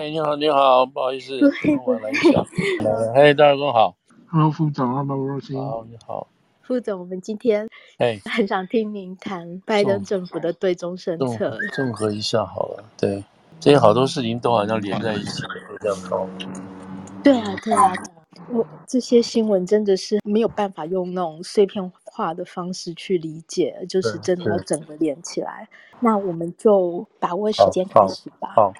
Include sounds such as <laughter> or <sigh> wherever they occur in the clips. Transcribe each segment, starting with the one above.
哎，你好，你好，不好意思，我来一下。嘿，<laughs> 大家公好。Hello，副总，Hello，若曦。好，你好，副总。我们今天哎，很想听您谈拜登政府的对中政策。综合一下好了，对，这些好多事情都好像连在一起，这样搞。对啊，对啊，我这些新闻真的是没有办法用那种碎片化的方式去理解，就是真的要整个连起来。那我们就把握时间开始吧。好。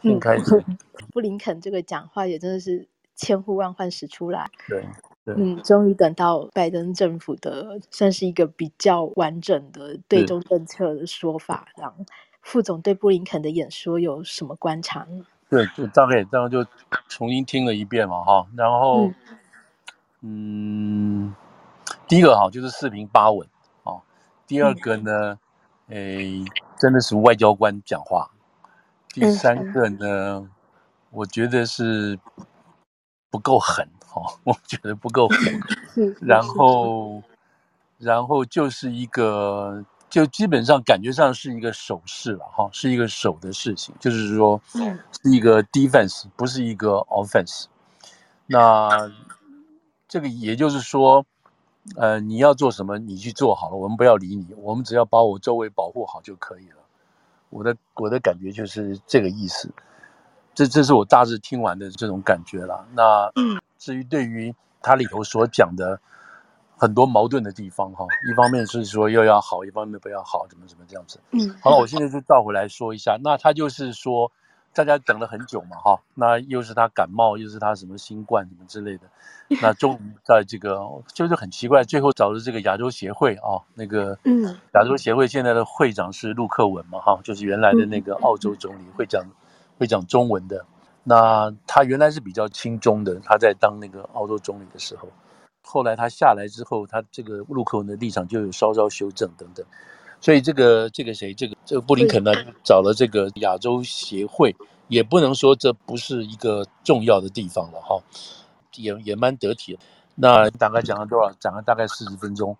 好嗯，<laughs> 布林肯这个讲话也真的是千呼万唤始出来，对，嗯，终于等到拜登政府的算是一个比较完整的对中政策的说法。然后，副总对布林肯的演说有什么观察呢？对，就大概这样就重新听了一遍嘛，哈，然后，嗯，嗯，第一个哈就是四平八稳，哦，第二个呢，嗯、诶，真的是外交官讲话。第三个呢，嗯、我觉得是不够狠哈、哦，<laughs> 我觉得不够狠。<laughs> 然后，然后就是一个，就基本上感觉上是一个手势了哈，是一个手的事情，就是说，是一个 defense，不是一个 offense。那这个也就是说，呃，你要做什么，你去做好了，我们不要理你，我们只要把我周围保护好就可以了。我的我的感觉就是这个意思，这这是我大致听完的这种感觉了。那至于对于它里头所讲的很多矛盾的地方哈，一方面是说又要好，一方面不要好，怎么怎么这样子。嗯，好了，我现在就倒回来说一下。那他就是说。大家等了很久嘛，哈，那又是他感冒，又是他什么新冠什么之类的，<laughs> 那终于在这个就是很奇怪，最后找的这个亚洲协会啊，那个嗯，亚洲协会现在的会长是陆克文嘛，哈，就是原来的那个澳洲总理，会讲会讲中文的。那他原来是比较亲中的，他在当那个澳洲总理的时候，后来他下来之后，他这个陆克文的立场就有稍稍修正等等。所以这个这个谁，这个这个布林肯呢，找了这个亚洲协会，也不能说这不是一个重要的地方了哈，也也蛮得体的。那大概讲了多少？讲了大概四十分钟。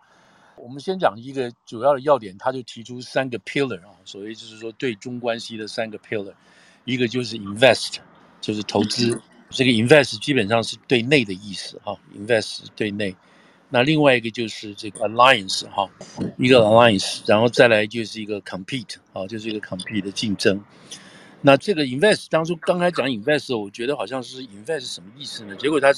我们先讲一个主要的要点，他就提出三个 pillar 啊，所谓就是说对中关系的三个 pillar，一个就是 invest，就是投资，这个 invest 基本上是对内的意思哈，invest 对内。那另外一个就是这个 alliance 哈，一个 alliance，然后再来就是一个 compete 啊，就是一个 compete 的竞争。那这个 invest 当初刚才讲 invest，我觉得好像是 invest 什么意思呢？结果他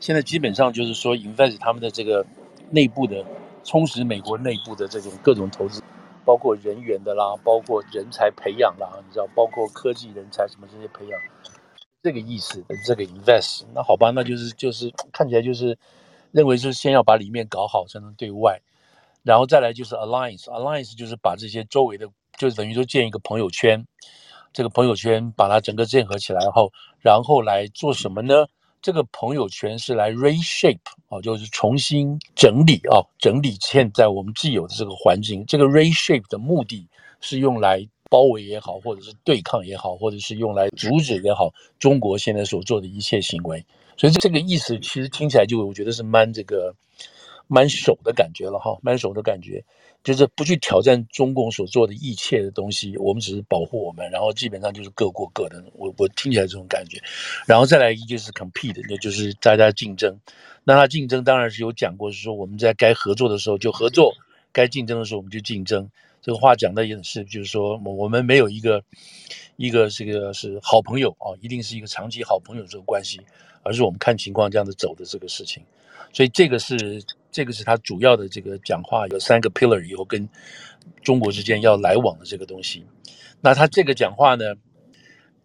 现在基本上就是说 invest 他们的这个内部的充实美国内部的这种各种投资，包括人员的啦，包括人才培养啦，你知道，包括科技人才什么这些培养，这个意思这个 invest。那好吧，那就是就是看起来就是。认为是先要把里面搞好才能对外，然后再来就是 alliance，alliance 就是把这些周围的，就是等于说建一个朋友圈，这个朋友圈把它整个建合起来后，然后来做什么呢？这个朋友圈是来 reshape 啊，就是重新整理啊，整理现在我们既有的这个环境。这个 reshape 的目的是用来包围也好，或者是对抗也好，或者是用来阻止也好，中国现在所做的一切行为。所以这个意思其实听起来就我觉得是蛮这个蛮守的感觉了哈，蛮守的感觉，就是不去挑战中共所做的一切的东西，我们只是保护我们，然后基本上就是各过各的。我我听起来这种感觉，然后再来一就是 compete，那就是大家竞争。那他竞争当然是有讲过，是说我们在该合作的时候就合作，该竞争的时候我们就竞争。这个话讲的也是，就是说我们没有一个一个这个是好朋友啊，一定是一个长期好朋友这个关系。而是我们看情况这样子走的这个事情，所以这个是这个是他主要的这个讲话有三个 pillar 以后跟中国之间要来往的这个东西。那他这个讲话呢，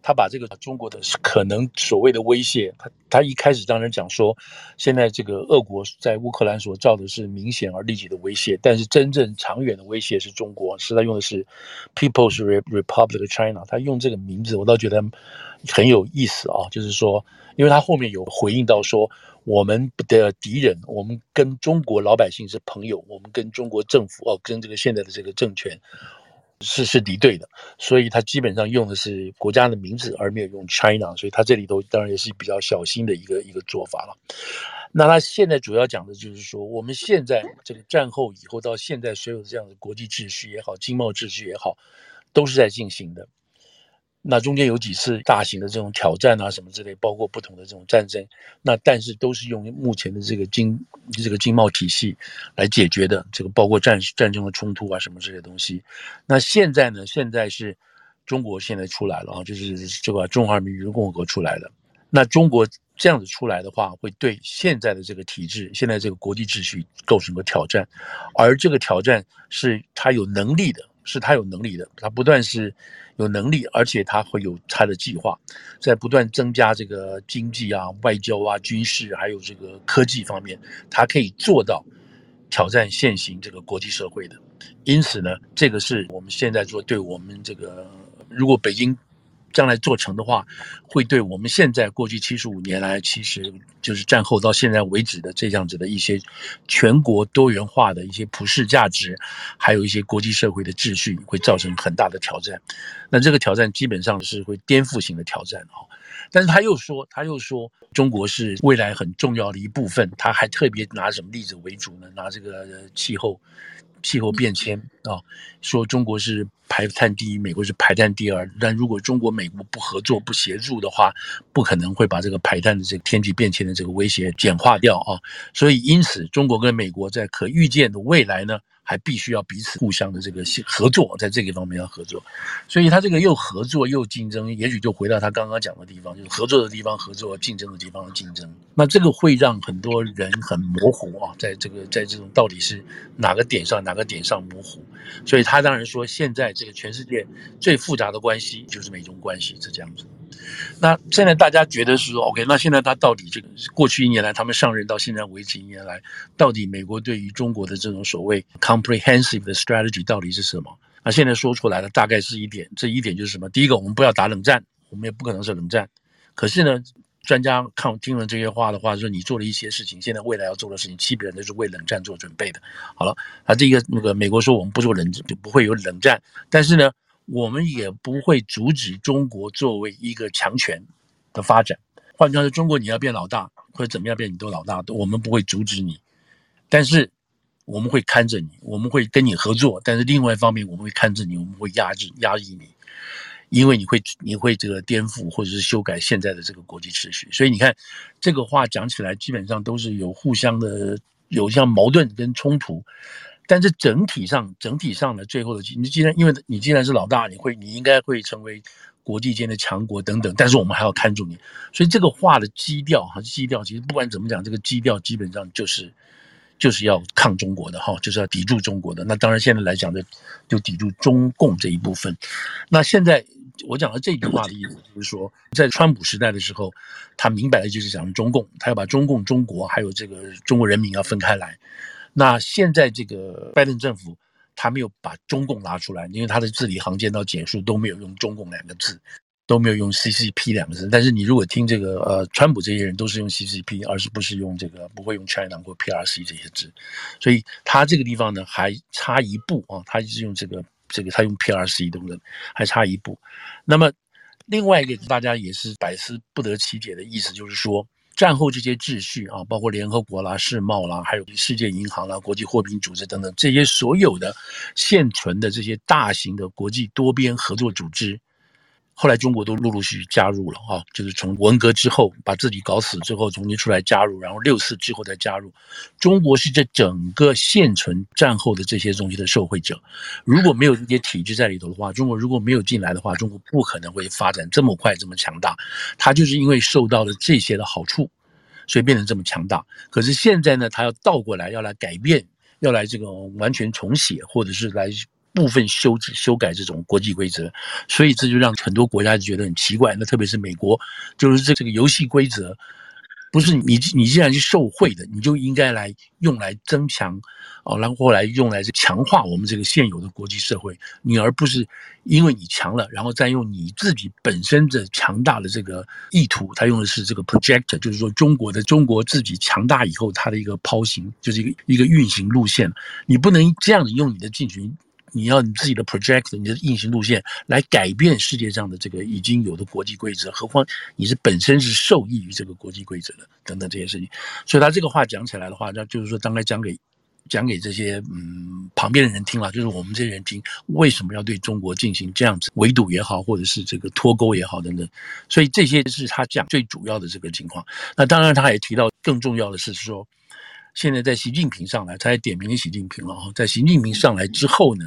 他把这个中国的可能所谓的威胁，他他一开始当然讲说，现在这个俄国在乌克兰所造的是明显而立即的威胁，但是真正长远的威胁是中国，是他用的是 People's Republic China，他用这个名字我倒觉得很有意思啊，就是说。因为他后面有回应到说，我们的敌人，我们跟中国老百姓是朋友，我们跟中国政府哦，跟这个现在的这个政权是是敌对的，所以他基本上用的是国家的名字，而没有用 China，所以他这里头当然也是比较小心的一个一个做法了。那他现在主要讲的就是说，我们现在这个战后以后到现在所有的这样的国际秩序也好，经贸秩序也好，都是在进行的。那中间有几次大型的这种挑战啊，什么之类，包括不同的这种战争，那但是都是用目前的这个经这个经贸体系来解决的，这个包括战战争的冲突啊什么这些东西。那现在呢，现在是中国现在出来了啊，就是这个中华人民共和国出来了。那中国这样子出来的话，会对现在的这个体制、现在这个国际秩序构成个挑战，而这个挑战是他有能力的，是他有能力的，他不断是有能力，而且他会有他的计划，在不断增加这个经济啊、外交啊、军事还有这个科技方面，他可以做到挑战现行这个国际社会的。因此呢，这个是我们现在做对我们这个，如果北京。将来做成的话，会对我们现在过去七十五年来，其实就是战后到现在为止的这样子的一些全国多元化的一些普世价值，还有一些国际社会的秩序，会造成很大的挑战。那这个挑战基本上是会颠覆性的挑战啊！但是他又说，他又说中国是未来很重要的一部分。他还特别拿什么例子为主呢？拿这个气候。气候变迁啊，说中国是排碳第一，美国是排碳第二。但如果中国、美国不合作、不协助的话，不可能会把这个排碳的这个天气变迁的这个威胁简化掉啊。所以，因此，中国跟美国在可预见的未来呢，还必须要彼此互相的这个合作，在这个方面要合作。所以，他这个又合作又竞争，也许就回到他刚刚讲的地方，就是合作的地方合作，竞争的地方竞争。那这个会让很多人很模糊啊，在这个在这种到底是哪个点上哪个点上模糊。所以他当然说，现在这个全世界最复杂的关系就是美中关系是这样子。那现在大家觉得是说，OK，那现在他到底这个过去一年来，他们上任到现在为止一年来，到底美国对于中国的这种所谓 comprehensive 的 strategy 到底是什么？那现在说出来的大概是一点，这一点就是什么？第一个，我们不要打冷战，我们也不可能是冷战。可是呢，专家看听了这些话的话，说你做了一些事情，现在未来要做的事情，基本上都是为冷战做准备的。好了，那这个那个美国说我们不做冷战，就不会有冷战，但是呢。我们也不会阻止中国作为一个强权的发展。换句话说，中国你要变老大或者怎么样变，你都老大，我们不会阻止你。但是我们会看着你，我们会跟你合作。但是另外一方面，我们会看着你，我们会压制、压抑你，因为你会你会这个颠覆或者是修改现在的这个国际秩序。所以你看，这个话讲起来，基本上都是有互相的有像矛盾跟冲突。但是整体上，整体上的最后的，你既然因为你既然是老大，你会你应该会成为国际间的强国等等。但是我们还要看住你，所以这个话的基调哈，基调其实不管怎么讲，这个基调基本上就是就是要抗中国的哈，就是要抵住中国的。那当然现在来讲的，就抵住中共这一部分。那现在我讲的这句话的意思就是说，在川普时代的时候，他明白的就是讲中共，他要把中共、中国还有这个中国人民要分开来。那现在这个拜登政府，他没有把中共拿出来，因为他的字里行间到简述都没有用中共两个字，都没有用 CCP 两个字。但是你如果听这个呃，川普这些人都是用 CCP，而是不是用这个不会用 China 或 PRC 这些字，所以他这个地方呢还差一步啊，他就是用这个这个他用 PRC 对不对，还差一步。那么另外一个大家也是百思不得其解的意思，就是说。战后这些秩序啊，包括联合国啦、世贸啦，还有世界银行啦、国际货币组织等等，这些所有的现存的这些大型的国际多边合作组织。后来中国都陆陆续续加入了啊，就是从文革之后把自己搞死之后重新出来加入，然后六四之后再加入。中国是这整个现存战后的这些东西的受惠者。如果没有这些体制在里头的话，中国如果没有进来的话，中国不可能会发展这么快这么强大。它就是因为受到了这些的好处，所以变成这么强大。可是现在呢，它要倒过来，要来改变，要来这个完全重写，或者是来。部分修修改这种国际规则，所以这就让很多国家就觉得很奇怪。那特别是美国，就是这这个游戏规则，不是你你既然是受贿的，你就应该来用来增强，哦，然后来用来强化我们这个现有的国际社会，你而不是因为你强了，然后再用你自己本身的强大的这个意图，他用的是这个 project，就是说中国的中国自己强大以后，它的一个抛行，就是一个一个运行路线，你不能这样子用你的进行。你要你自己的 project，你的运行路线来改变世界上的这个已经有的国际规则，何况你是本身是受益于这个国际规则的等等这些事情。所以他这个话讲起来的话，那就是说，当来讲给讲给这些嗯旁边的人听了，就是我们这些人听，为什么要对中国进行这样子围堵也好，或者是这个脱钩也好等等，所以这些是他讲最主要的这个情况。那当然，他也提到更重要的是说，现在在习近平上来，他也点名习近平了哈，在习近平上来之后呢，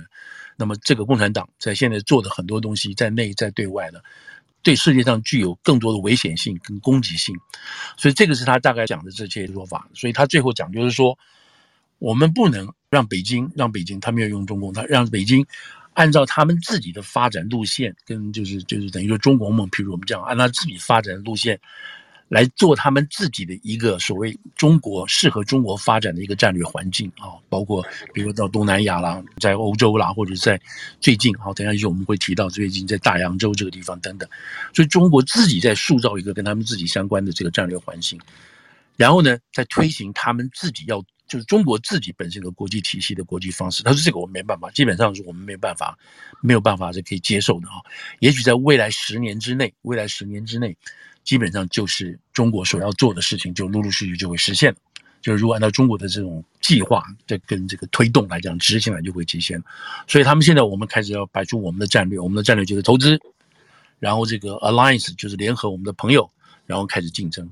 那么这个共产党在现在做的很多东西，在内在对外的，对世界上具有更多的危险性跟攻击性，所以这个是他大概讲的这些说法。所以他最后讲就是说。我们不能让北京，让北京，他没有用中共，他让北京按照他们自己的发展路线，跟就是就是等于说中国梦，譬如我们这样按照自己发展路线来做他们自己的一个所谓中国适合中国发展的一个战略环境啊，包括比如到东南亚啦，在欧洲啦，或者在最近啊，等下就我们会提到最近在大洋洲这个地方等等，所以中国自己在塑造一个跟他们自己相关的这个战略环境，然后呢，在推行他们自己要。就是中国自己本身的国际体系的国际方式，他说这个我们没办法，基本上是我们没有办法，没有办法是可以接受的啊。也许在未来十年之内，未来十年之内，基本上就是中国所要做的事情，就陆陆续续就会实现了。就是如果按照中国的这种计划，这跟这个推动来讲，执行来就会实现。所以他们现在我们开始要摆出我们的战略，我们的战略就是投资，然后这个 alliance 就是联合我们的朋友，然后开始竞争。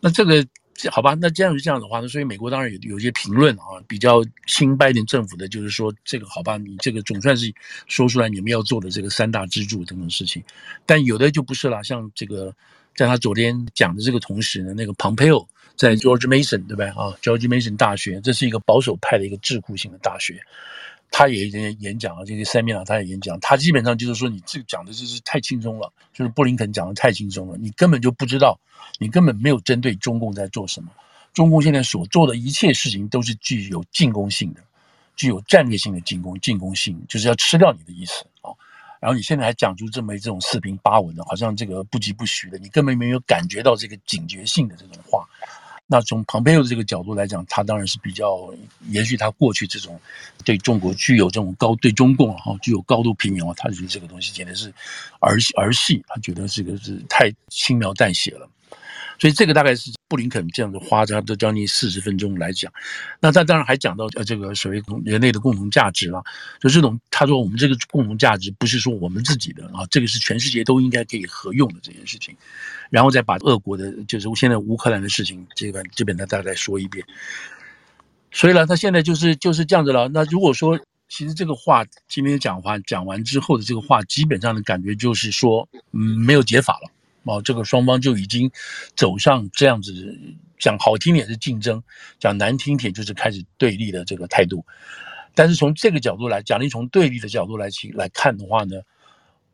那这个。好吧，那这样是这样的话，那所以美国当然有有些评论啊，比较亲拜登政府的，就是说这个好吧，你这个总算是说出来你们要做的这个三大支柱等等事情，但有的就不是了，像这个在他昨天讲的这个同时呢，那个 Pompeo 在 George Mason 对吧？啊，George Mason 大学，这是一个保守派的一个智库型的大学。他也演演讲啊，这个塞米纳他也演讲，他基本上就是说，你这个讲的就是太轻松了，就是布林肯讲的太轻松了，你根本就不知道，你根本没有针对中共在做什么。中共现在所做的一切事情都是具有进攻性的，具有战略性的进攻，进攻性就是要吃掉你的意思啊。然后你现在还讲出这么这种四平八稳的，好像这个不疾不徐的，你根本没有感觉到这个警觉性的这种话。那从蓬佩奥的这个角度来讲，他当然是比较延续他过去这种对中国具有这种高对中共哈具有高度批评啊，他觉得这个东西简直是儿戏儿戏，他觉得这个是太轻描淡写了。所以这个大概是布林肯这样子花差不多将近四十分钟来讲。那他当然还讲到呃这个所谓人类的共同价值了，就这种他说我们这个共同价值不是说我们自己的啊，这个是全世界都应该可以合用的这件事情。然后再把俄国的，就是现在乌克兰的事情，这个这边呢，大概说一遍。所以呢，他现在就是就是这样子了。那如果说，其实这个话今天讲话讲完之后的这个话，基本上的感觉就是说，嗯，没有解法了。哦，这个双方就已经走上这样子，讲好听点是竞争，讲难听点就是开始对立的这个态度。但是从这个角度来讲，你从对立的角度来去来看的话呢？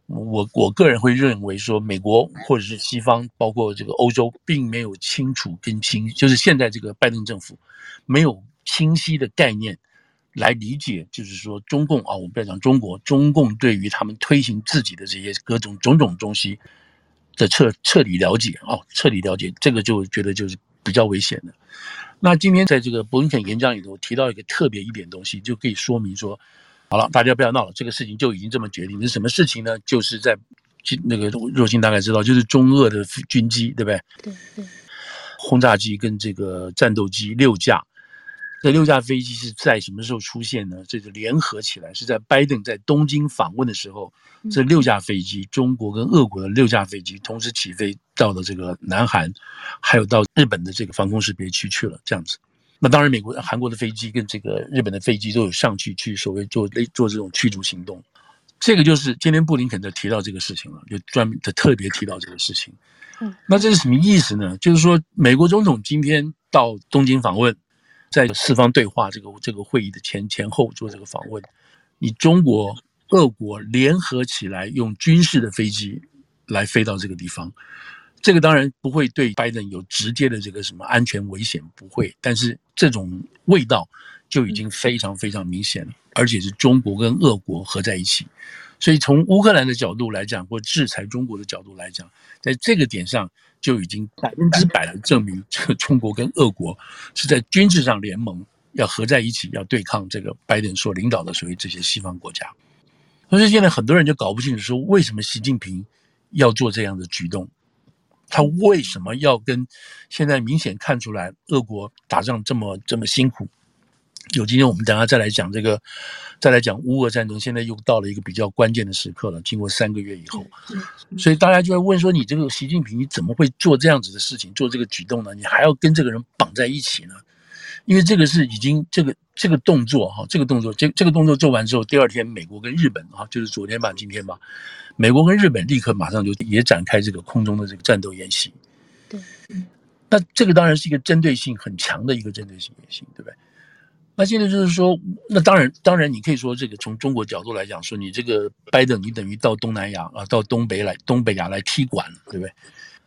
我我个人会认为说，美国或者是西方，包括这个欧洲，并没有清楚跟清，就是现在这个拜登政府没有清晰的概念来理解，就是说中共啊，我们不要讲中国，中共对于他们推行自己的这些各种种种东西的彻彻底了解啊，彻底了解，这个就觉得就是比较危险的。那今天在这个布林肯演讲里头提到一个特别一点东西，就可以说明说。好了，大家不要闹了，这个事情就已经这么决定。是什么事情呢？就是在那个若星大概知道，就是中俄的军机，对不对？对对。轰炸机跟这个战斗机六架，这六架飞机是在什么时候出现呢？这个联合起来是在拜登在东京访问的时候，这六架飞机，中国跟俄国的六架飞机同时起飞到了这个南韩，还有到日本的这个防空识别区去了，这样子。那当然，美国、韩国的飞机跟这个日本的飞机都有上去去所谓做做这种驱逐行动，这个就是今天布林肯在提到这个事情了，就专门的特别提到这个事情。嗯，那这是什么意思呢？就是说，美国总统今天到东京访问，在四方对话这个这个会议的前前后做这个访问，你中国、俄国联合起来用军事的飞机来飞到这个地方。这个当然不会对拜登有直接的这个什么安全危险，不会。但是这种味道就已经非常非常明显了，而且是中国跟俄国合在一起。所以从乌克兰的角度来讲，或制裁中国的角度来讲，在这个点上就已经百分之百的证明，<laughs> 这个中国跟俄国是在军事上联盟，要合在一起，要对抗这个拜登所领导的所谓这些西方国家。所以现在很多人就搞不清楚，说为什么习近平要做这样的举动。他为什么要跟现在明显看出来俄国打仗这么这么辛苦，有今天我们等下再来讲这个，再来讲乌俄战争，现在又到了一个比较关键的时刻了。经过三个月以后，所以大家就会问说：你这个习近平，你怎么会做这样子的事情，做这个举动呢？你还要跟这个人绑在一起呢？因为这个是已经这个这个动作哈，这个动作这这个动作做完之后，第二天美国跟日本哈，就是昨天吧，今天吧，美国跟日本立刻马上就也展开这个空中的这个战斗演习。对，那这个当然是一个针对性很强的一个针对性演习，对不对？那现在就是说，那当然，当然，你可以说这个从中国角度来讲，说你这个拜登，你等于到东南亚啊，到东北来，东北亚来踢馆，对不对？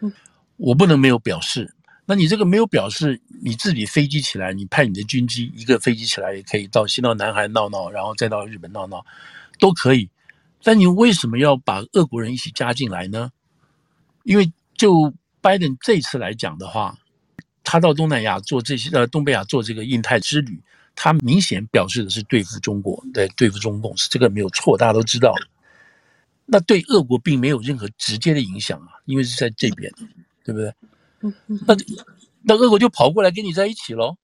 嗯，我不能没有表示。那你这个没有表示，你自己飞机起来，你派你的军机一个飞机起来也可以到先到南韩闹闹，然后再到日本闹闹，都可以。但你为什么要把俄国人一起加进来呢？因为就拜登这次来讲的话，他到东南亚做这些，呃，东北亚做这个印太之旅。他明显表示的是对付中国，对，对付中共，是这个没有错，大家都知道。那对俄国并没有任何直接的影响啊，因为是在这边，对不对？那那俄国就跑过来跟你在一起喽。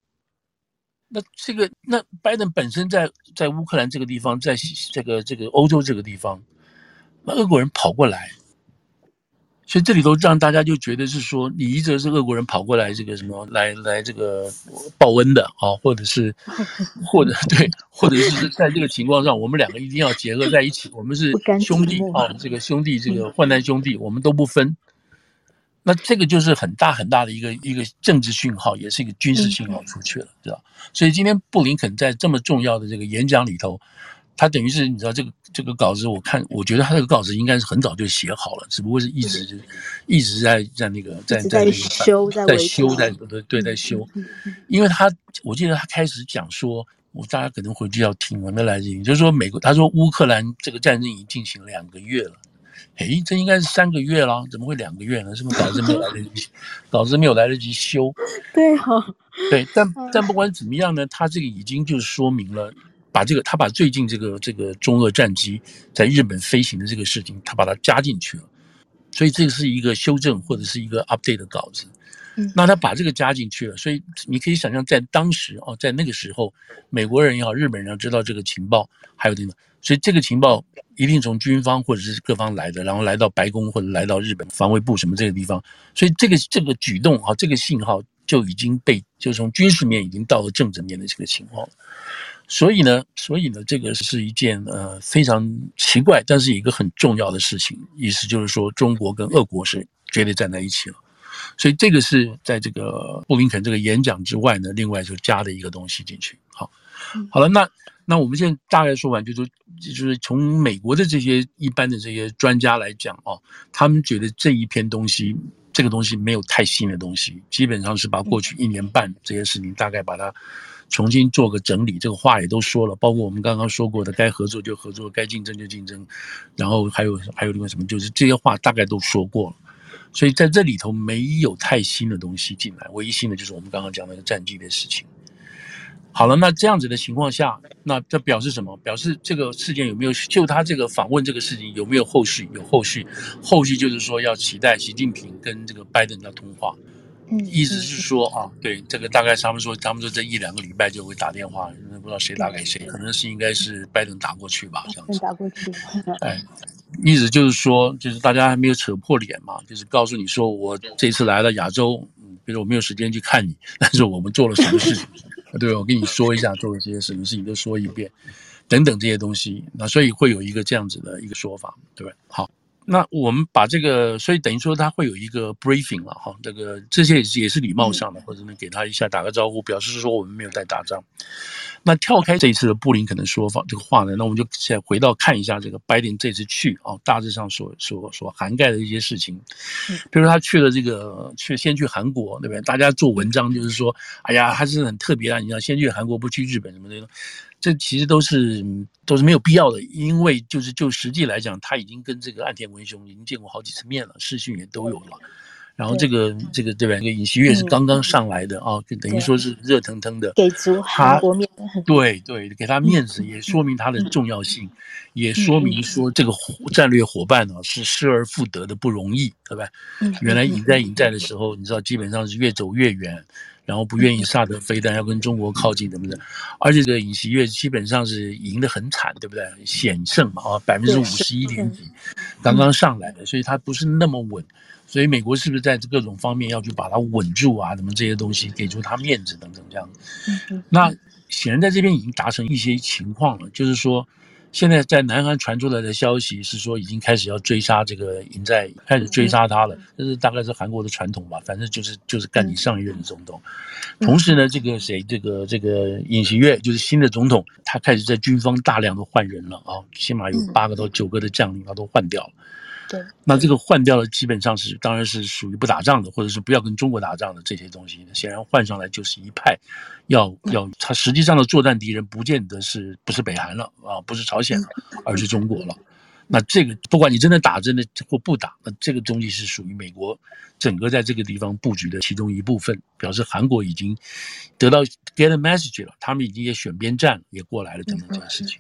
那这个那拜登本身在在乌克兰这个地方，在这个这个欧洲这个地方，那俄国人跑过来。所以这里头让大家就觉得是说，你一直是俄国人跑过来这个什么来来这个报恩的啊，或者是或者对，或者是在这个情况上，我们两个一定要结合在一起，我们是兄弟啊，这个兄弟这个患难兄弟，我们都不分。那这个就是很大很大的一个一个政治讯号，也是一个军事讯号出去了，知道？所以今天布林肯在这么重要的这个演讲里头。他等于是你知道这个这个稿子，我看我觉得他这个稿子应该是很早就写好了，只不过是一直就一直在在那个在在那个修在修在对对在修，因为他我记得他开始讲说，我大家可能回去要听我没来得及，就是说美国他说乌克兰这个战争已经进行两个月了，诶，这应该是三个月了，怎么会两个月呢？是不是稿子没有来得及，<laughs> 稿子没有来得及修？对哈，对，但但不管怎么样呢，他这个已经就是说明了。把这个，他把最近这个这个中俄战机在日本飞行的这个事情，他把它加进去了，所以这个是一个修正或者是一个 update 的稿子。嗯，那他把这个加进去了，所以你可以想象，在当时哦，在那个时候，美国人也好，日本人要知道这个情报，还有这个，所以这个情报一定从军方或者是各方来的，然后来到白宫或者来到日本防卫部什么这个地方，所以这个这个举动啊，这个信号就已经被就从军事面已经到了政治面的这个情况了。所以呢，所以呢，这个是一件呃非常奇怪，但是一个很重要的事情。意思就是说，中国跟俄国是绝对站在一起了。所以这个是在这个布林肯这个演讲之外呢，另外就加了一个东西进去。好，好了，那那我们现在大概说完，就是就是从美国的这些一般的这些专家来讲哦，他们觉得这一篇东西，这个东西没有太新的东西，基本上是把过去一年半这些事情大概把它。重新做个整理，这个话也都说了，包括我们刚刚说过的，该合作就合作，该竞争就竞争，然后还有还有另外什么，就是这些话大概都说过了，所以在这里头没有太新的东西进来，唯一新的就是我们刚刚讲那个战机的事情。好了，那这样子的情况下，那这表示什么？表示这个事件有没有就他这个访问这个事情有没有后续？有后续，后续就是说要期待习近平跟这个拜登要通话。意思是说啊，对这个大概他们说，他们说这一两个礼拜就会打电话，不知道谁打给谁，可能是应该是拜登打过去吧，这样子。打过去。哎，<laughs> 意思就是说，就是大家还没有扯破脸嘛，就是告诉你说，我这次来了亚洲，嗯，比如我没有时间去看你，但是我们做了什么事情，<laughs> 对，我跟你说一下，做了这些什么事情都说一遍，等等这些东西，那所以会有一个这样子的一个说法，对不对？好。那我们把这个，所以等于说他会有一个 briefing 了哈，这个这些也是也是礼貌上的，或者呢给他一下打个招呼，表示说我们没有在打仗。那跳开这一次的布林肯的说法这个话呢，那我们就现在回到看一下这个拜登这次去啊，大致上所所所涵盖的一些事情，比如说他去了这个去先去韩国，对不对？大家做文章就是说，哎呀，还是很特别啊，你要先去韩国不去日本什么的。这其实都是都是没有必要的，因为就是就实际来讲，他已经跟这个岸田文雄已经见过好几次面了，视讯也都有了。然后这个这个对吧？这个尹锡悦是刚刚上来的啊，就等于说是热腾腾的，给足韩国面 <laughs> <laughs> 子。对对，给他面子，也说明他的重要性，也说明说这个战略伙伴呢是失而复得的不容易，对吧？原来引在引在的时候，你知道基本上是越走越远。然后不愿意萨德飞弹，要跟中国靠近，怎么的？而且这个尹锡悦基本上是赢得很惨，对不对？险胜嘛，啊，百分之五十一点几，刚刚上来的，所以他不是那么稳。所以美国是不是在各种方面要去把它稳住啊？什么这些东西给出他面子等等这样。那显然在这边已经达成一些情况了，就是说。现在在南韩传出来的消息是说，已经开始要追杀这个尹在，开始追杀他了。这是大概是韩国的传统吧，反正就是就是干你上一任的总统。同时呢，这个谁，这个这个尹锡悦就是新的总统，他开始在军方大量的换人了啊，起码有八个到九个的将领他都换掉了。对，那这个换掉了，基本上是当然是属于不打仗的，或者是不要跟中国打仗的这些东西。显然换上来就是一派要，要要他实际上的作战敌人不见得是不是北韩了啊，不是朝鲜了，而是中国了。那这个不管你真的打真的或不打，那这个东西是属于美国整个在这个地方布局的其中一部分，表示韩国已经得到 get a message 了，他们已经也选边站也过来了等等这件事情。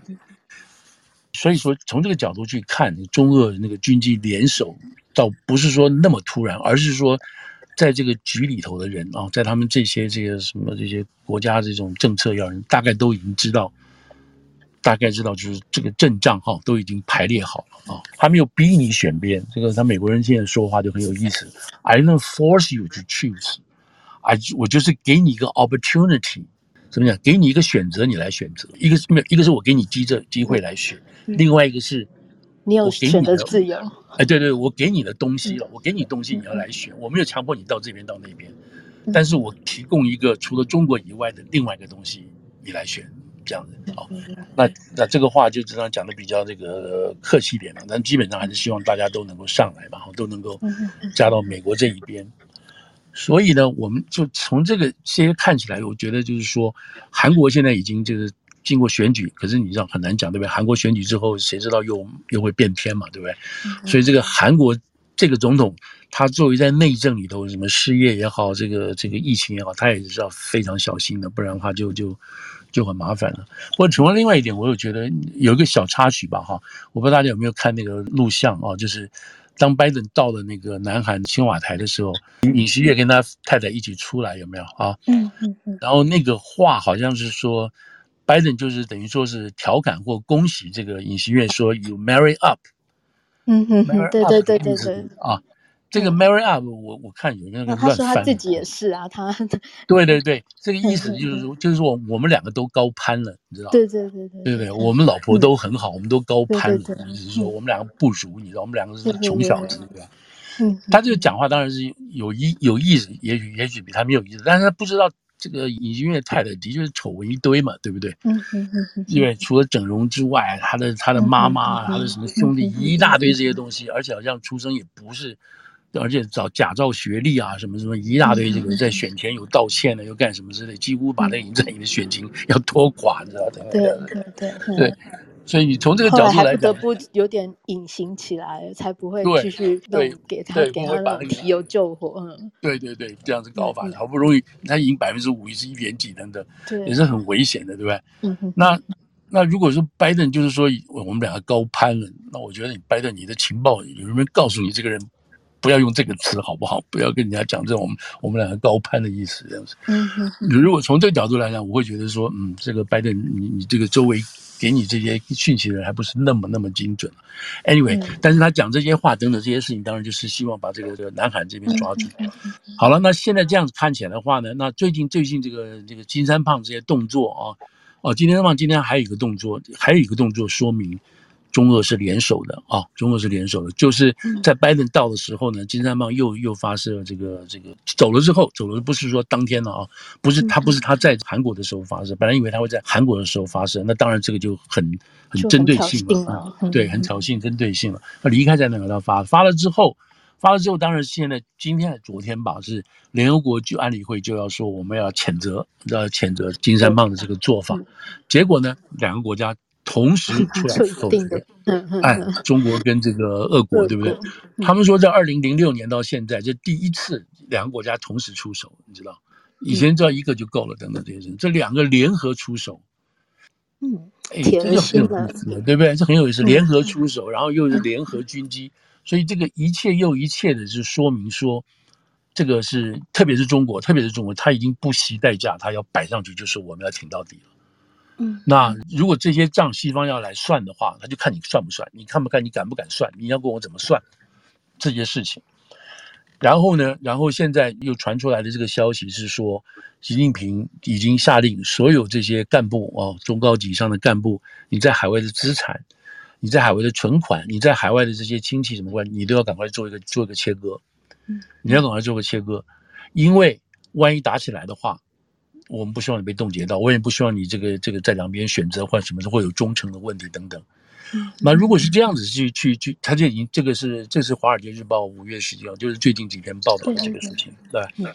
所以说，从这个角度去看，中俄那个军机联手，倒不是说那么突然，而是说，在这个局里头的人啊，在他们这些这些什么这些国家这种政策要人，大概都已经知道，大概知道就是这个阵仗哈，都已经排列好了啊，他没有逼你选边。这个他美国人现在说话就很有意思，I don't force you to choose，I 我就是给你一个 opportunity。怎么讲？给你一个选择，你来选择。一个是没有，一个是我给你机这机会来选，嗯、另外一个是你有选择自由。哎，对对，我给你的东西了，嗯、我给你东西，你要来选。嗯、我没有强迫你到这边到那边，嗯、但是我提供一个除了中国以外的另外一个东西，你来选，这样子。好，嗯、那那这个话就只能讲的比较这个客气点了，但基本上还是希望大家都能够上来吧，都能够加到美国这一边。所以呢，我们就从这个些看起来，我觉得就是说，韩国现在已经就是经过选举，可是你知道很难讲，对不对？韩国选举之后，谁知道又又会变天嘛，对不对？嗯、所以这个韩国这个总统，他作为在内政里头，什么失业也好，这个这个疫情也好，他也是要非常小心的，不然的话就就就很麻烦了。或者除了另外一点，我又觉得有一个小插曲吧，哈，我不知道大家有没有看那个录像啊，就是。当拜登到了那个南韩青瓦台的时候，尹锡悦跟他太太一起出来，有没有啊？嗯嗯嗯。然后那个话好像是说，拜登就是等于说是调侃或恭喜这个尹锡悦说 “You marry up”。嗯嗯嗯，对对对对对啊。这个 marry up，我我看有那个乱翻。他说他自己也是啊，他。<laughs> 对对对，这个意思就是说，就是说我们两个都高攀了，你知道吗？对对对对。对对，我们老婆都很好，我们都高攀了，就是说我们两个不如，你知道，我们两个是穷小子，对吧？嗯。他这个讲话当然是有意有意思，也许也许比他没有意思，但是他不知道这个尹锡悦太太的确是丑闻一堆嘛，对不对？嗯嗯嗯。因为除了整容之外，他的他的妈妈，他的什么兄弟一大堆这些东西，而且好像出生也不是。而且找假造学历啊，什么什么一大堆，这个在选前有道歉的，又干什么之类，几乎把那个尹在寅的选情要拖垮，你知道吗？对对对对，所以你从这个角度来讲，不得不有点隐形起来，才不会继续弄给他给他那提油救火。嗯，对对对，这样子搞法，好不容易他赢百分之五十一点几等等，也是很危险的，对不对？嗯哼。那那如果说拜登就是说我们两个高攀了，那我觉得你拜登你的情报有没有告诉你这个人？不要用这个词好不好？不要跟人家讲这种我们两个高攀的意思这样子。嗯嗯。如果从这个角度来讲，我会觉得说，嗯，这个拜登，你你这个周围给你这些讯息的人还不是那么那么精准。Anyway，但是他讲这些话等等这些事情，当然就是希望把这个这个南韩这边抓住。好了，那现在这样子看起来的话呢，那最近最近这个这个金三胖这些动作啊，哦，金三胖今天还有一个动作，还有一个动作说明。中俄是联手的啊，中俄是联手的，就是在拜登到的时候呢，金三胖又又发射了这个这个走了之后，走了不是说当天了啊，不是他不是他在韩国的时候发射，本来以为他会在韩国的时候发射，那当然这个就很很针对性了啊，对，很挑衅针对性了。他离开在那个他发发了之后，发了之后，当然现在今天昨天吧，是联合国就安理会就要说我们要谴责要谴责金三胖的这个做法，结果呢，两个国家。同时出来否决，哎，中国跟这个俄国，对不对？他们说在二零零六年到现在，这第一次两个国家同时出手，你知道？以前只要一个就够了，等等这些事，这两个联合出手，嗯，哎，这就很有意思，对不对？这很有意思，联合出手，然后又是联合军机，所以这个一切又一切的，是说明说，这个是特别是中国，特别是中国，他已经不惜代价，他要摆上去，就是我们要挺到底了。嗯，那如果这些账西方要来算的话，他就看你算不算，你看不看，你敢不敢算，你要跟我怎么算这些事情。然后呢，然后现在又传出来的这个消息是说，习近平已经下令所有这些干部哦，中高级以上的干部，你在海外的资产，你在海外的存款，你在海外的这些亲戚什么关系，你都要赶快做一个做一个切割。嗯，你要赶快做个切割，因为万一打起来的话。我们不希望你被冻结到，我也不希望你这个这个在两边选择换什么时候会有忠诚的问题等等。嗯，那如果是这样子去去去，他就已经这个是这是《华尔街日报》五月十几号，就是最近几天报道的这个事情，对。对，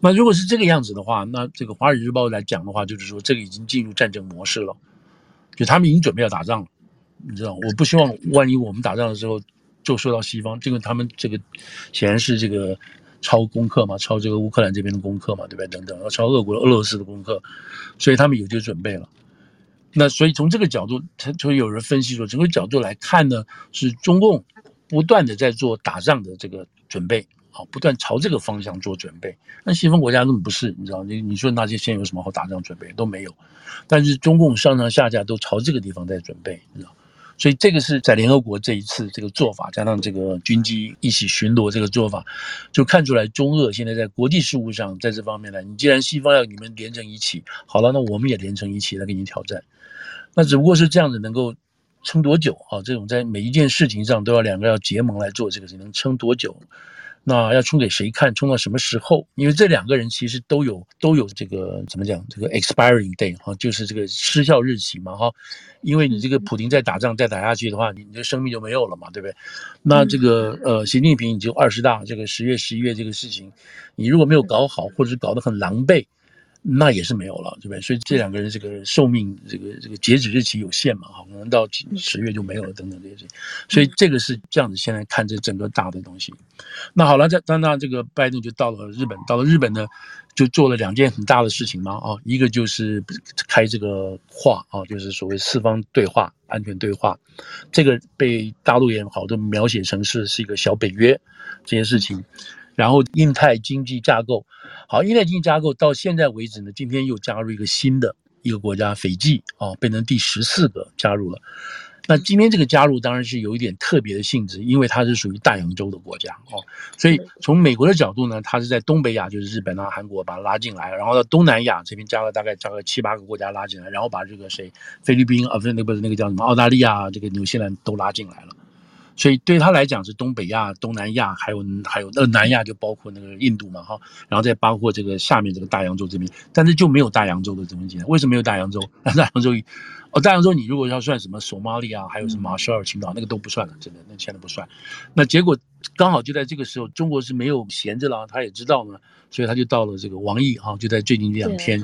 那如果是这个样子的话，那这个《华尔街日报》来讲的话，就是说这个已经进入战争模式了，就他们已经准备要打仗了，你知道，我不希望万一我们打仗的时候就受到西方，这个他们这个显然是这个。抄功课嘛，抄这个乌克兰这边的功课嘛，对不对？等等，要抄俄国、俄罗斯的功课，所以他们有这个准备了。那所以从这个角度，他就有人分析说，整个角度来看呢，是中共不断的在做打仗的这个准备，啊，不断朝这个方向做准备。那西方国家根本不是，你知道，你你说那些现有什么好打仗准备都没有，但是中共上上下下都朝这个地方在准备，你知道。所以这个是在联合国这一次这个做法，加上这个军机一起巡逻这个做法，就看出来中俄现在在国际事务上，在这方面呢，你既然西方要你们连成一起，好了，那我们也连成一起来给你挑战。那只不过是这样子，能够撑多久啊？这种在每一件事情上都要两个要结盟来做这个事情，能撑多久？那要冲给谁看？冲到什么时候？因为这两个人其实都有都有这个怎么讲？这个 expiring day 哈，就是这个失效日期嘛哈。因为你这个普京再打仗再打下去的话，你你的生命就没有了嘛，对不对？那这个呃，习近平你就二十大这个十月十一月这个事情，你如果没有搞好，或者是搞得很狼狈。那也是没有了，对不对？所以这两个人这个寿命，这个这个截止日期有限嘛，哈，可能到十月就没有了，等等这些事情。所以这个是这样子，现在看这整个大的东西。那好了，这当那这个拜登就到了日本，到了日本呢，就做了两件很大的事情嘛，啊，一个就是开这个话啊，就是所谓四方对话、安全对话，这个被大陆也好多描写成是是一个小北约这件事情。然后印太经济架构，好，印太经济架构到现在为止呢，今天又加入一个新的一个国家，斐济啊，变成第十四个加入了。那今天这个加入当然是有一点特别的性质，因为它是属于大洋洲的国家哦，所以从美国的角度呢，它是在东北亚，就是日本啊、韩国把它拉进来，然后到东南亚这边加了大概加了七八个国家拉进来，然后把这个谁菲律宾啊，不是那个不是那个叫什么澳大利亚、这个纽西兰都拉进来了。所以对他来讲是东北亚、东南亚，还有还有那南亚就包括那个印度嘛哈，然后再包括这个下面这个大洋洲这边，但是就没有大洋洲的这么简单。为什么没有大洋洲？<laughs> 大洋洲哦，大洋洲你如果要算什么索马里亚，还有什么马绍尔群岛，那个都不算了，真的那现在不算。那结果刚好就在这个时候，中国是没有闲着了，他也知道呢，所以他就到了这个王毅哈，就在最近这两天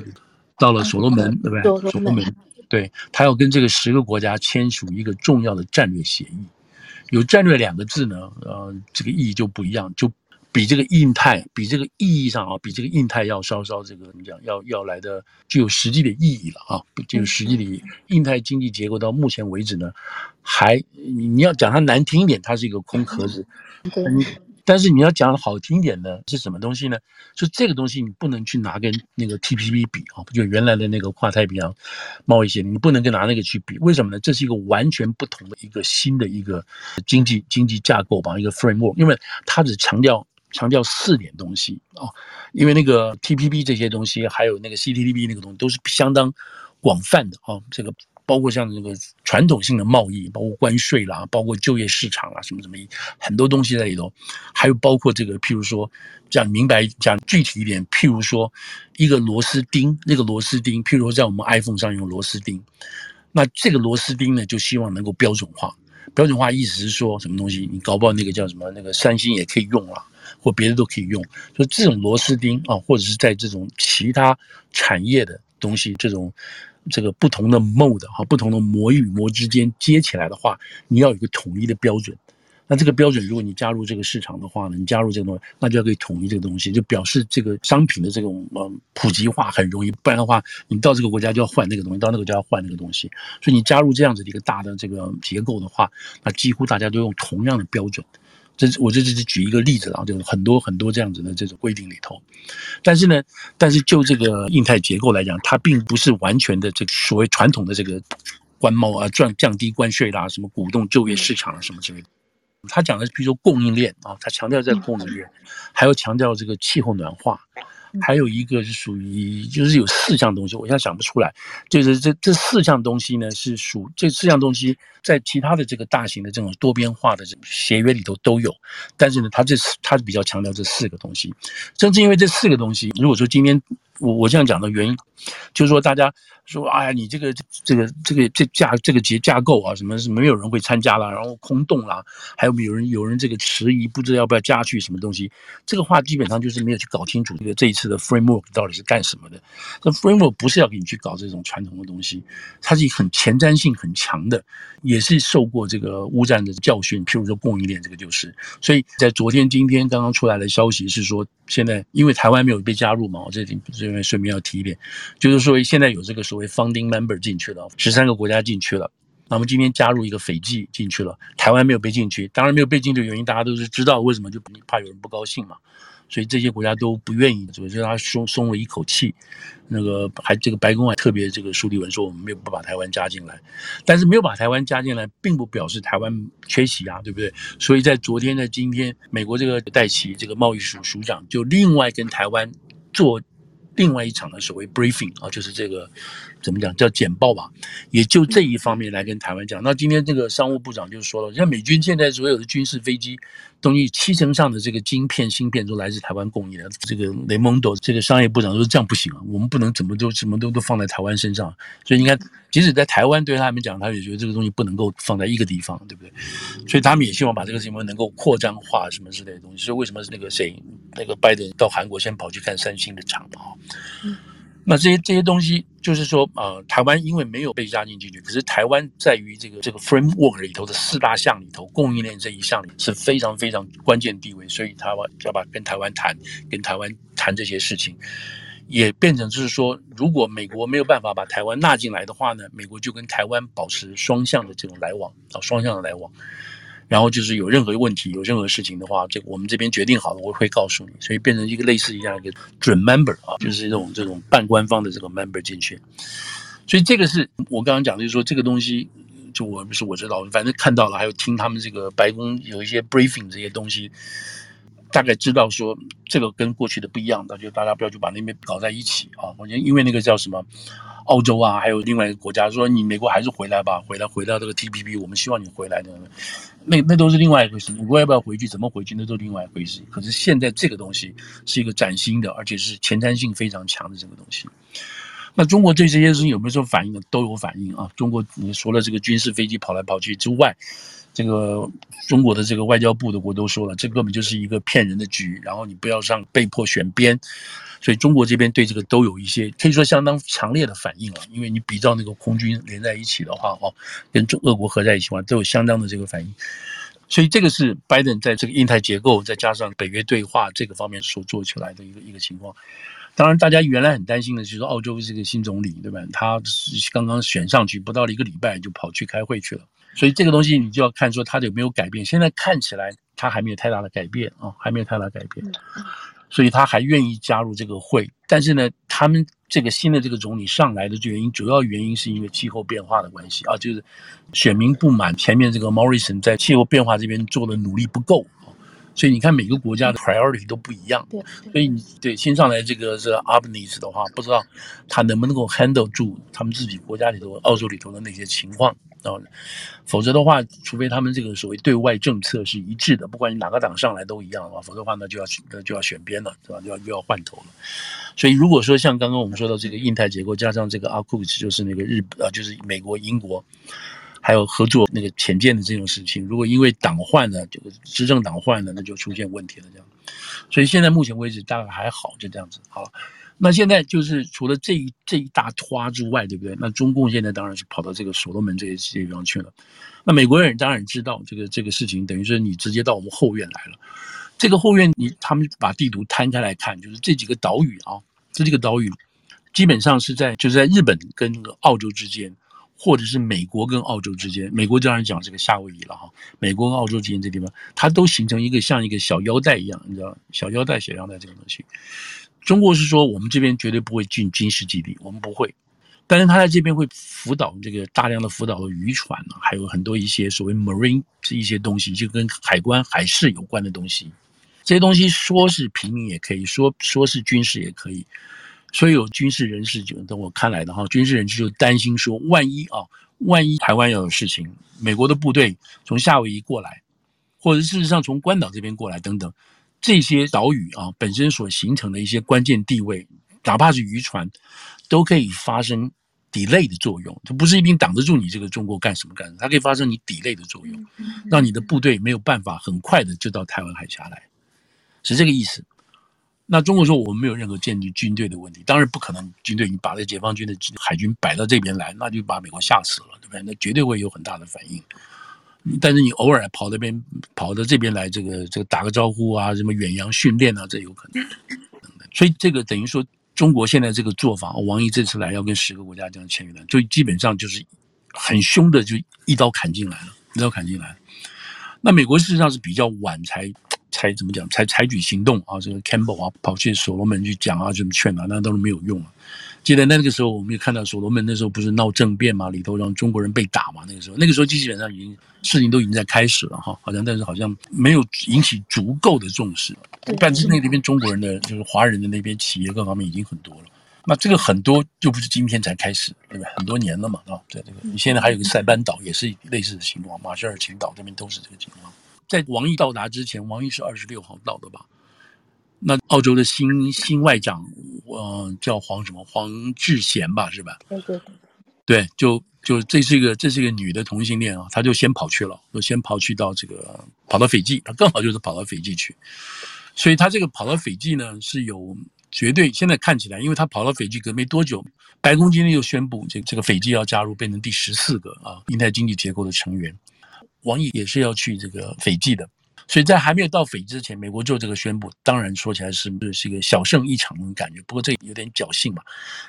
到了所罗门，对不对？所罗门，对，他要跟这个十个国家签署一个重要的战略协议。有战略两个字呢，呃，这个意义就不一样，就比这个印太，比这个意义上啊，比这个印太要稍稍这个怎么讲，要要来的具有实际的意义了啊，具有实际的意义。印太经济结构到目前为止呢，还你你要讲它难听一点，它是一个空壳子。嗯但是你要讲好听一点的是什么东西呢？就这个东西你不能去拿跟那个 TPP 比啊，就原来的那个跨太平洋贸易协定，你不能跟拿那个去比。为什么呢？这是一个完全不同的一个新的一个经济经济架构吧，一个 framework。因为它只强调强调四点东西啊，因为那个 TPP 这些东西，还有那个 CTTP 那个东西都是相当广泛的啊，这个。包括像这个传统性的贸易，包括关税啦，包括就业市场啊，什么什么很多东西在里头，还有包括这个，譬如说讲明白讲具体一点，譬如说一个螺丝钉，那个螺丝钉，譬如说在我们 iPhone 上用螺丝钉，那这个螺丝钉呢，就希望能够标准化。标准化意思是说什么东西？你搞不好那个叫什么，那个三星也可以用啊，或别的都可以用。所以这种螺丝钉啊，或者是在这种其他产业的东西，这种。这个不同的 mode 哈，不同的膜与膜之间接起来的话，你要有一个统一的标准。那这个标准，如果你加入这个市场的话呢，你加入这个东西，那就要可以统一这个东西，就表示这个商品的这种呃普及化很容易。不然的话，你到这个国家就要换那个东西，到那个就要换那个东西。所以你加入这样子的一个大的这个结构的话，那几乎大家都用同样的标准。这我这只是举一个例子啊，就是很多很多这样子的这种规定里头。但是呢，但是就这个印太结构来讲，它并不是完全的这个所谓传统的这个关贸啊，降降低关税啦，什么鼓动就业市场啊，什么之类的。他讲的比如说供应链啊，他强调在供应链，还要强调这个气候暖化。还有一个是属于，就是有四项东西，我现在想不出来。就是这这四项东西呢，是属这四项东西在其他的这个大型的这种多边化的这协约里头都有，但是呢，它这它比较强调这四个东西。正是因为这四个东西，如果说今天我我这样讲的原因，就是说大家。说哎呀，你这个这个这个这架这个结架构啊，什么是没有人会参加了，然后空洞了，还有有人有人这个迟疑，不知道要不要加去什么东西。这个话基本上就是没有去搞清楚这个这一次的 framework 到底是干什么的。这 framework 不是要给你去搞这种传统的东西，它是很前瞻性很强的，也是受过这个乌战的教训。譬如说供应链这个就是，所以在昨天今天刚刚出来的消息是说，现在因为台湾没有被加入嘛，我这里这边顺便要提一点，就是说现在有这个说。为 founding member 进去了，十三个国家进去了。那么今天加入一个斐济进去了，台湾没有被进去。当然没有被进去的原因，大家都是知道为什么，就怕有人不高兴嘛。所以这些国家都不愿意，所以他松松了一口气。那个还这个白宫还特别这个书立文说，我们没有不把台湾加进来，但是没有把台湾加进来，并不表示台湾缺席啊，对不对？所以在昨天在今天，美国这个戴琪这个贸易署署长就另外跟台湾做。另外一场的所谓 briefing 啊，就是这个怎么讲叫简报吧，也就这一方面来跟台湾讲。那今天这个商务部长就说了，像美军现在所有的军事飞机，东西七成上的这个晶片芯片都来自台湾供应的。这个雷蒙多这个商业部长说这样不行啊，我们不能怎么都什么都都放在台湾身上。所以你看，即使在台湾对他们讲，他也觉得这个东西不能够放在一个地方，对不对？所以他们也希望把这个事情能够扩张化什么之类的东西。所以为什么那个谁？那个拜登到韩国先跑去看三星的厂嘛？嗯，那这些这些东西就是说，呃，台湾因为没有被加进进去，可是台湾在于这个这个 framework 里头的四大项里头，供应链这一项里是非常非常关键地位，所以台湾要把跟台湾谈，跟台湾谈这些事情，也变成就是说，如果美国没有办法把台湾纳进来的话呢，美国就跟台湾保持双向的这种来往啊，双向的来往。然后就是有任何问题、有任何事情的话，这个我们这边决定好了，我会告诉你。所以变成一个类似一样一个准 member 啊，就是这种这种半官方的这个 member 进去。所以这个是我刚刚讲的，就是说这个东西，就我不是我知道，反正看到了，还有听他们这个白宫有一些 briefing 这些东西，大概知道说这个跟过去的不一样的，就大家不要去把那边搞在一起啊。我觉得因为那个叫什么？澳洲啊，还有另外一个国家说，你美国还是回来吧，回来回到这个 TPP，我们希望你回来的，那那都是另外一回事。美国要不要回去，怎么回去，那都是另外一回事。可是现在这个东西是一个崭新的，而且是前瞻性非常强的这个东西。那中国对这些事情有没有说反应呢？都有反应啊。中国你除了这个军事飞机跑来跑去之外，这个中国的这个外交部的我都说了，这根本就是一个骗人的局。然后你不要上被迫选边。所以中国这边对这个都有一些可以说相当强烈的反应了，因为你比照那个空军连在一起的话，哦，跟中俄国合在一起的话，都有相当的这个反应。所以这个是拜登在这个印太结构再加上北约对话这个方面所做出来的一个一个情况。当然，大家原来很担心的就是澳洲这个新总理，对吧？他刚刚选上去不到一个礼拜就跑去开会去了，所以这个东西你就要看说他有没有改变。现在看起来他还没有太大的改变啊，还没有太大改变。所以他还愿意加入这个会，但是呢，他们这个新的这个总理上来的原因，主要原因是因为气候变化的关系啊，就是选民不满前面这个 Morrison 在气候变化这边做的努力不够，所以你看每个国家的 priority 都不一样，对，所以你对新上来这个这个 Albanese 的话，不知道他能不能够 handle 住他们自己国家里头、澳洲里头的那些情况。哦，否则的话，除非他们这个所谓对外政策是一致的，不管你哪个党上来都一样的话，否则的话呢，就要那就要选边了，是吧？就要又要换头了。所以如果说像刚刚我们说到这个印太结构，加上这个 AUKUS 就是那个日啊，就是美国、英国还有合作那个潜舰的这种事情，如果因为党换了，这个执政党换了，那就出现问题了。这样，所以现在目前为止大概还好，就这样子好。那现在就是除了这一这一大拖之外，对不对？那中共现在当然是跑到这个所罗门这些这些地方去了。那美国人当然知道这个这个事情，等于说你直接到我们后院来了。这个后院，你他们把地图摊开来看，就是这几个岛屿啊，这几个岛屿基本上是在就是在日本跟澳洲之间或者是美国跟澳洲之间，美国当然讲这个夏威夷了哈，美国跟澳洲之间这地方，它都形成一个像一个小腰带一样，你知道小腰带、小腰带这个东西。中国是说我们这边绝对不会进军事基地，我们不会，但是他在这边会辅导这个大量的辅导的渔船呢，还有很多一些所谓 marine 这一些东西，就跟海关海事有关的东西，这些东西说是平民也可以说，说是军事也可以。所以有军事人士就等我看来的哈，军事人士就担心说，万一啊，万一台湾要有事情，美国的部队从夏威夷过来，或者事实上从关岛这边过来等等，这些岛屿啊本身所形成的一些关键地位，哪怕是渔船，都可以发生 delay 的作用，它不是一定挡得住你这个中国干什么干什么，它可以发生你 delay 的作用，让你的部队没有办法很快的就到台湾海峡来，是这个意思。那中国说我们没有任何建立军队的问题，当然不可能。军队你把这解放军的海军摆到这边来，那就把美国吓死了，对不对？那绝对会有很大的反应。但是你偶尔跑那边跑到这边来，这个这个打个招呼啊，什么远洋训练啊，这有可能。所以这个等于说，中国现在这个做法，王毅这次来要跟十个国家这样签约的，就基本上就是很凶的，就一刀砍进来了，一刀砍进来。那美国事实上是比较晚才。才怎么讲？才采取行动啊！这个 Campbell 啊，跑去所罗门去讲啊，怎么劝啊，那都是没有用啊。记得那个时候，我们也看到所罗门那时候不是闹政变嘛，里头让中国人被打嘛。那个时候，那个时候基本上已经事情都已经在开始了哈，好像但是好像没有引起足够的重视。但是那边中国人的就是华人的那边企业各方面已经很多了。那这个很多就不是今天才开始，对吧？很多年了嘛啊，在这个你现在还有个塞班岛也是类似的情况，马歇尔群岛这边都是这个情况。在王毅到达之前，王毅是二十六号到的吧？那澳洲的新新外长，呃，叫黄什么？黄志贤吧，是吧？对对对，对，就就这是一个这是一个女的同性恋啊，她就先跑去了，就先跑去到这个跑到斐济，她刚好就是跑到斐济去，所以她这个跑到斐济呢是有绝对，现在看起来，因为她跑到斐济隔没多久，白宫今天又宣布这这个斐济要加入，变成第十四个啊印太经济结构的成员。王毅也是要去这个斐济的，所以在还没有到斐之前，美国做这个宣布，当然说起来是不是是一个小胜一场的感觉？不过这有点侥幸嘛，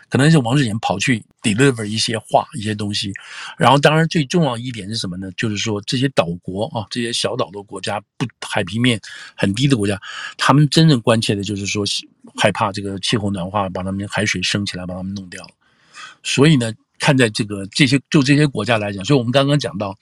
可能是王志贤跑去 deliver 一些话、一些东西。然后，当然最重要一点是什么呢？就是说这些岛国啊，这些小岛的国家，不海平面很低的国家，他们真正关切的就是说害怕这个气候暖化把他们海水升起来，把他们弄掉。所以呢，看在这个这些就这些国家来讲，所以我们刚刚讲到。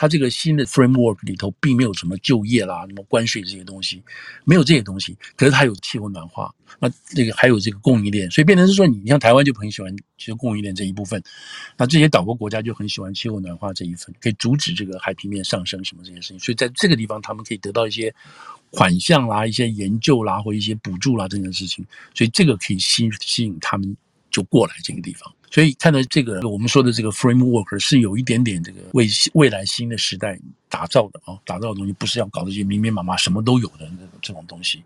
它这个新的 framework 里头并没有什么就业啦、什么关税这些东西，没有这些东西。可是它有气候暖化，那这个还有这个供应链，所以变成是说，你像台湾就很喜欢其实供应链这一部分，那这些岛国国家就很喜欢气候暖化这一份，可以阻止这个海平面上升什么这些事情。所以在这个地方，他们可以得到一些款项啦、一些研究啦或一些补助啦这件事情，所以这个可以吸吸引他们就过来这个地方。所以看到这个，我们说的这个 framework 是有一点点这个为未来新的时代打造的啊，打造的东西不是要搞这些密密麻麻什么都有的这种东西，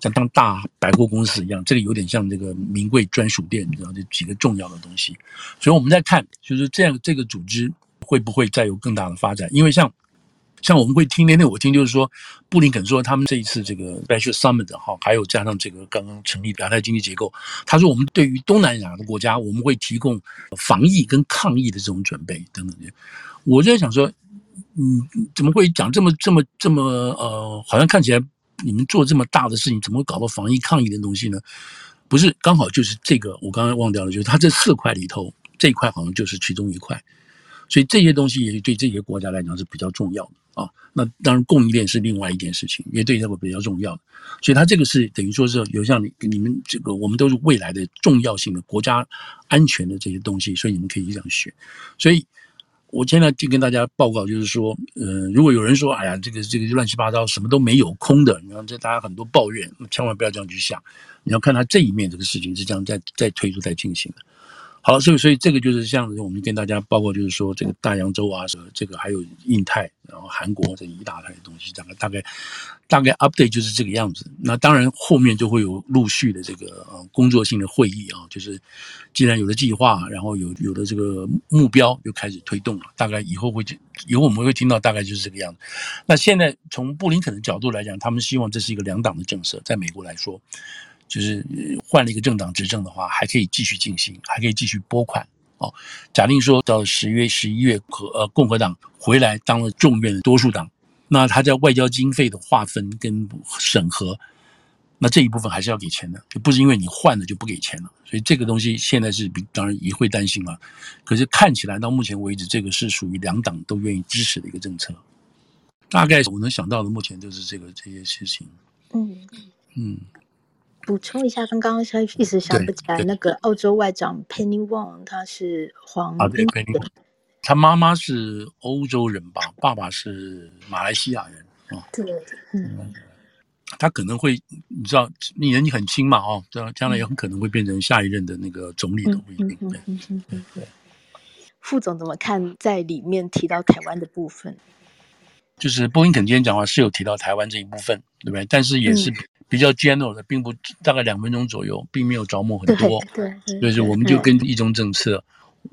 像当大百货公司一样，这个有点像这个名贵专属店，你知道这几个重要的东西。所以我们在看，就是这样这个组织会不会再有更大的发展？因为像。像我们会听那天我听就是说，布林肯说他们这一次这个 Special Summit 哈，还有加上这个刚刚成立的亚太经济结构，他说我们对于东南亚的国家，我们会提供防疫跟抗疫的这种准备等等的。我就在想说，嗯，怎么会讲这么这么这么呃，好像看起来你们做这么大的事情，怎么会搞到防疫抗疫的东西呢？不是刚好就是这个，我刚刚忘掉了，就是他这四块里头，这一块好像就是其中一块。所以这些东西也对这些国家来讲是比较重要的啊。那当然供应链是另外一件事情，也对他们比较重要的。所以它这个是等于说是有像你你们这个，我们都是未来的重要性的国家安全的这些东西，所以你们可以这样选。所以我现在就跟大家报告，就是说，呃，如果有人说，哎呀，这个这个乱七八糟，什么都没有空的，你看这大家很多抱怨，千万不要这样去想。你要看他这一面，这个事情是这样在在推出在进行的。好，所以所以这个就是像我们跟大家报告，就是说这个大洋洲啊，什么这个还有印太，然后韩国这一大堆东西，大概大概大概 update 就是这个样子。那当然后面就会有陆续的这个呃工作性的会议啊，就是既然有了计划，然后有有了这个目标，就开始推动了。大概以后会以后我们会听到大概就是这个样子。那现在从布林肯的角度来讲，他们希望这是一个两党的政策，在美国来说。就是换了一个政党执政的话，还可以继续进行，还可以继续拨款哦，假定说到十月、十一月，和呃共和党回来当了众院的多数党，那他在外交经费的划分跟审核，那这一部分还是要给钱的，就不是因为你换了就不给钱了。所以这个东西现在是比当然也会担心了，可是看起来到目前为止，这个是属于两党都愿意支持的一个政策。大概我能想到的，目前就是这个这些事情。嗯嗯。补充一下，刚刚他一时想不起来，那个澳洲外长 Penny Wong，他是黄啊，对，Penny 他妈妈是欧洲人吧？爸爸是马来西亚人啊。对，嗯，他可能会，你知道，你年纪很轻嘛，哦，将将来也很可能会变成下一任的那个总理的，不一定。对，嗯嗯嗯对。副总怎么看在里面提到台湾的部分？就是波音肯今天讲话是有提到台湾这一部分，对不对？但是也是。比较 general 的，并不大概两分钟左右，并没有着墨很多。对，对，就是我们就跟一中政策，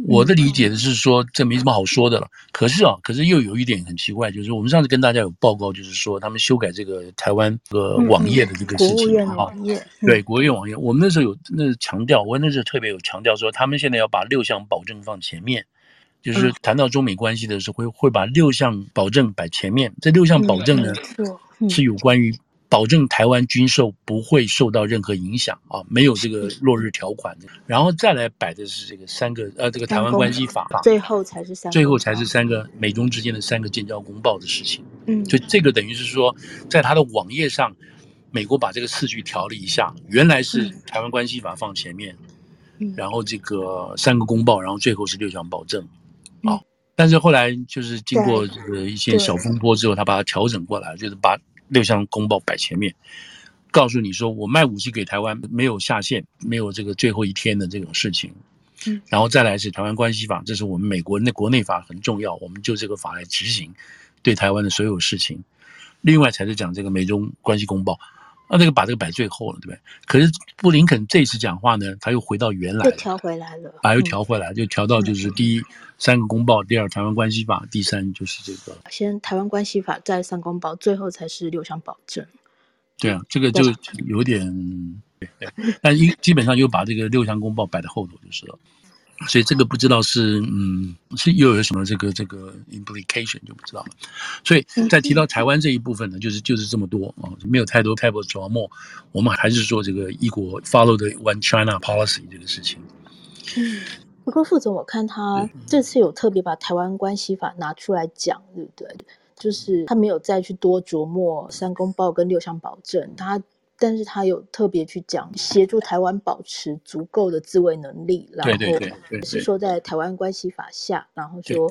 我的理解的是说，这没什么好说的了。可是啊，可是又有一点很奇怪，就是我们上次跟大家有报告，就是说他们修改这个台湾这个网页的这个事情啊。对，国务院网页，我们那时候有那强调，我那时候特别有强调说，他们现在要把六项保证放前面，就是谈到中美关系的时候，会会把六项保证摆前面。这六项保证呢，是有关于。保证台湾军售不会受到任何影响啊，没有这个落日条款的，然后再来摆的是这个三个呃，这个台湾关系法，最后才是三，最后才是三个美中之间的三个建交公报的事情。嗯，就这个等于是说，在他的网页上，美国把这个次序调了一下，原来是台湾关系法放前面，嗯，然后这个三个公报，然后最后是六项保证，啊，但是后来就是经过这个一些小风波之后，他把它调整过来，就是把。六项公报摆前面，告诉你说我卖武器给台湾没有下限，没有这个最后一天的这种事情。嗯，然后再来是台湾关系法，这是我们美国那国内法很重要，我们就这个法来执行对台湾的所有事情。另外才是讲这个美中关系公报，那这个把这个摆最后了，对不对？可是布林肯这次讲话呢，他又回到原来，又调回来了，啊，又调回来，就调到就是第一。三个公报，第二台湾关系法，第三就是这个。先台湾关系法，再三公报，最后才是六项保证。对啊，这个就有点对，对，但一基本上又把这个六项公报摆在后头就是了。所以这个不知道是嗯是又有什么这个这个 implication 就不知道了。所以在提到台湾这一部分呢，就是就是这么多啊，没有太多太多琢磨。我们还是说这个一国 follow the one China policy 这个事情。嗯。不过副总，我看他这次有特别把台湾关系法拿出来讲，对不对？就是他没有再去多琢磨三公报跟六项保证，他但是他有特别去讲协助台湾保持足够的自卫能力，然后是说在台湾关系法下，然后说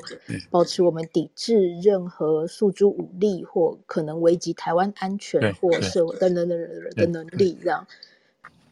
保持我们抵制任何诉诸武力或可能危及台湾安全或社会等等等的能力，这样。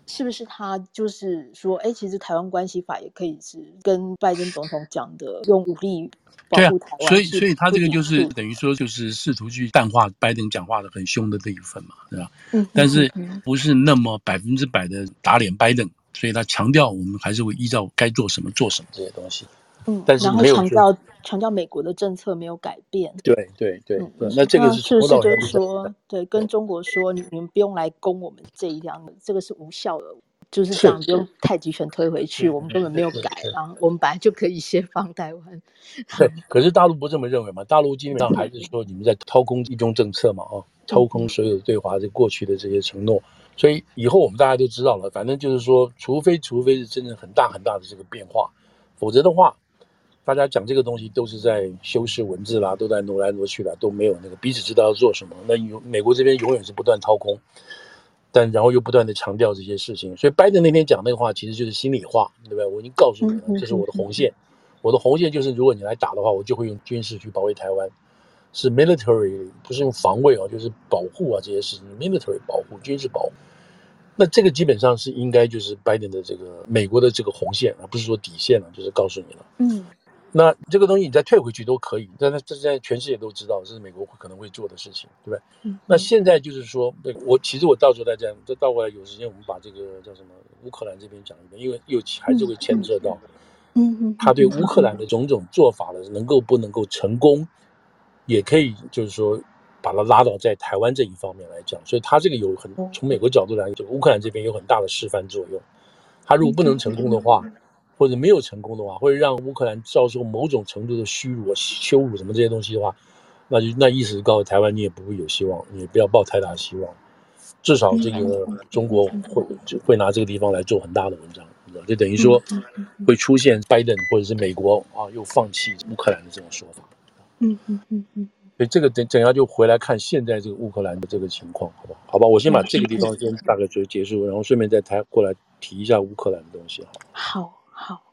是不是他就是说，哎，其实台湾关系法也可以是跟拜登总统讲的，用武力保护台湾。对啊，所以所以他这个就是等于说，就是试图去淡化拜登讲话的很凶的这一份嘛，对吧？嗯。但是不是那么百分之百的打脸拜登，所以他强调我们还是会依照该做什么做什么这些东西。嗯。但是没有强调。强调美国的政策没有改变。对对对，那这个是是不是就是说，对，跟中国说，你们不用来攻我们这一样的，这个是无效的，就是这样，不用太极拳推回去，我们根本没有改，然后我们本来就可以先放台湾。对，可是大陆不这么认为嘛？大陆基本上还是说你们在掏空一中政策嘛，哦，掏空所有对华这过去的这些承诺，所以以后我们大家都知道了，反正就是说，除非除非是真的很大很大的这个变化，否则的话。大家讲这个东西都是在修饰文字啦，都在挪来挪去啦，都没有那个彼此知道要做什么。那有美国这边永远是不断掏空，但然后又不断的强调这些事情。所以拜登那天讲那个话，其实就是心里话，对不对？我已经告诉你了，这是我的红线。我的红线就是，如果你来打的话，我就会用军事去保卫台湾，是 military，不是用防卫啊，就是保护啊这些事情，military 保护，军事保护。那这个基本上是应该就是拜登的这个美国的这个红线，而不是说底线了，就是告诉你了，嗯。那这个东西你再退回去都可以，但是这现在全世界都知道这是美国会可能会做的事情，对不对？嗯。那现在就是说，我其实我到时候再这样，再倒过来有时间我们把这个叫什么乌克兰这边讲一遍，因为又还是会牵涉到，嗯嗯，他对乌克兰的种种做法的能够不能够成功，也可以就是说把它拉到在台湾这一方面来讲，所以他这个有很从美国角度来讲，就乌克兰这边有很大的示范作用，他如果不能成功的话。或者没有成功的话，会让乌克兰遭受某种程度的虚辱、羞辱什么这些东西的话，那就那意思告诉台湾，你也不会有希望，你也不要抱太大希望。至少这个中国会就会拿这个地方来做很大的文章，就等于说会出现拜登或者是美国啊又放弃乌克兰的这种说法。嗯嗯嗯嗯。所以这个等等下就回来看现在这个乌克兰的这个情况，好不好？好吧，我先把这个地方先大概就结束，然后顺便再台过来提一下乌克兰的东西，好。好好。